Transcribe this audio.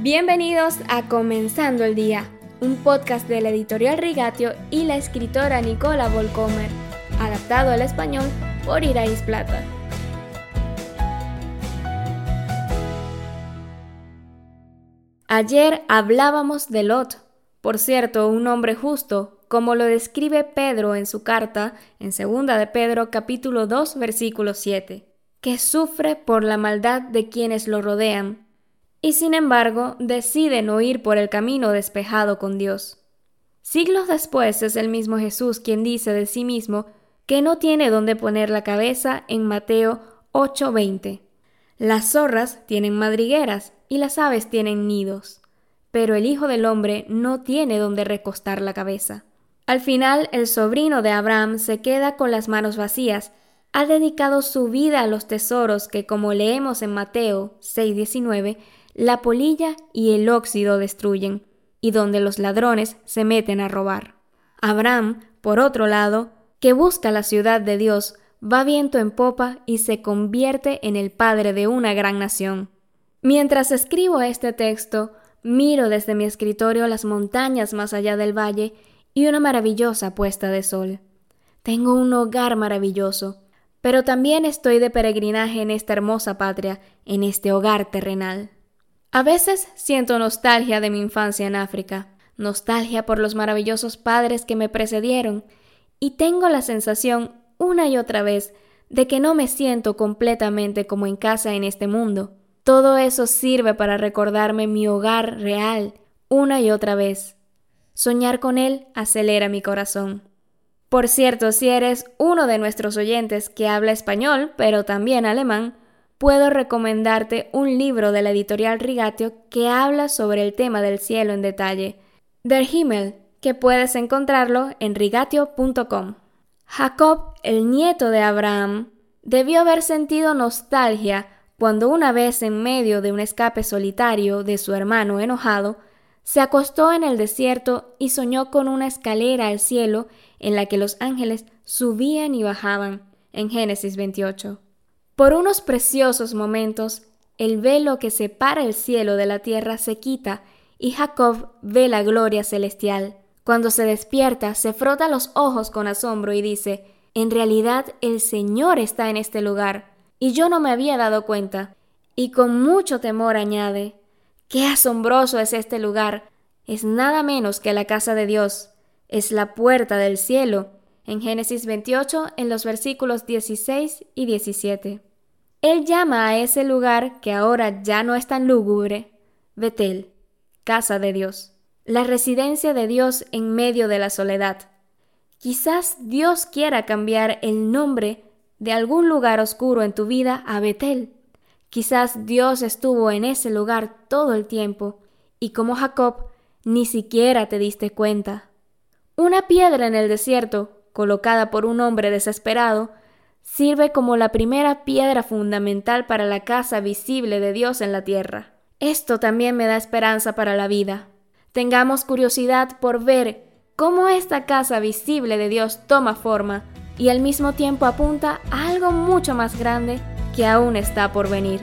Bienvenidos a Comenzando el Día, un podcast de la editorial Rigatio y la escritora Nicola Volcomer, adaptado al español por Irais Plata. Ayer hablábamos de Lot, por cierto, un hombre justo, como lo describe Pedro en su carta en 2 de Pedro capítulo 2 versículo 7, que sufre por la maldad de quienes lo rodean y sin embargo decide no ir por el camino despejado con Dios. Siglos después es el mismo Jesús quien dice de sí mismo que no tiene dónde poner la cabeza en Mateo 8:20. Las zorras tienen madrigueras y las aves tienen nidos, pero el Hijo del Hombre no tiene dónde recostar la cabeza. Al final, el sobrino de Abraham se queda con las manos vacías, ha dedicado su vida a los tesoros que, como leemos en Mateo 6:19, la polilla y el óxido destruyen, y donde los ladrones se meten a robar. Abraham, por otro lado, que busca la ciudad de Dios, va viento en popa y se convierte en el padre de una gran nación. Mientras escribo este texto, miro desde mi escritorio las montañas más allá del valle y una maravillosa puesta de sol. Tengo un hogar maravilloso, pero también estoy de peregrinaje en esta hermosa patria, en este hogar terrenal. A veces siento nostalgia de mi infancia en África, nostalgia por los maravillosos padres que me precedieron, y tengo la sensación una y otra vez de que no me siento completamente como en casa en este mundo. Todo eso sirve para recordarme mi hogar real una y otra vez. Soñar con él acelera mi corazón. Por cierto, si eres uno de nuestros oyentes que habla español, pero también alemán, puedo recomendarte un libro de la editorial Rigatio que habla sobre el tema del cielo en detalle, Der Himmel, que puedes encontrarlo en rigatio.com. Jacob, el nieto de Abraham, debió haber sentido nostalgia cuando una vez en medio de un escape solitario de su hermano enojado, se acostó en el desierto y soñó con una escalera al cielo en la que los ángeles subían y bajaban, en Génesis 28. Por unos preciosos momentos, el velo que separa el cielo de la tierra se quita y Jacob ve la gloria celestial. Cuando se despierta, se frota los ojos con asombro y dice, en realidad el Señor está en este lugar, y yo no me había dado cuenta. Y con mucho temor añade, qué asombroso es este lugar. Es nada menos que la casa de Dios, es la puerta del cielo, en Génesis 28 en los versículos 16 y 17. Él llama a ese lugar que ahora ya no es tan lúgubre, Betel, casa de Dios, la residencia de Dios en medio de la soledad. Quizás Dios quiera cambiar el nombre de algún lugar oscuro en tu vida a Betel. Quizás Dios estuvo en ese lugar todo el tiempo y como Jacob ni siquiera te diste cuenta. Una piedra en el desierto, colocada por un hombre desesperado, sirve como la primera piedra fundamental para la casa visible de Dios en la tierra. Esto también me da esperanza para la vida. Tengamos curiosidad por ver cómo esta casa visible de Dios toma forma y al mismo tiempo apunta a algo mucho más grande que aún está por venir.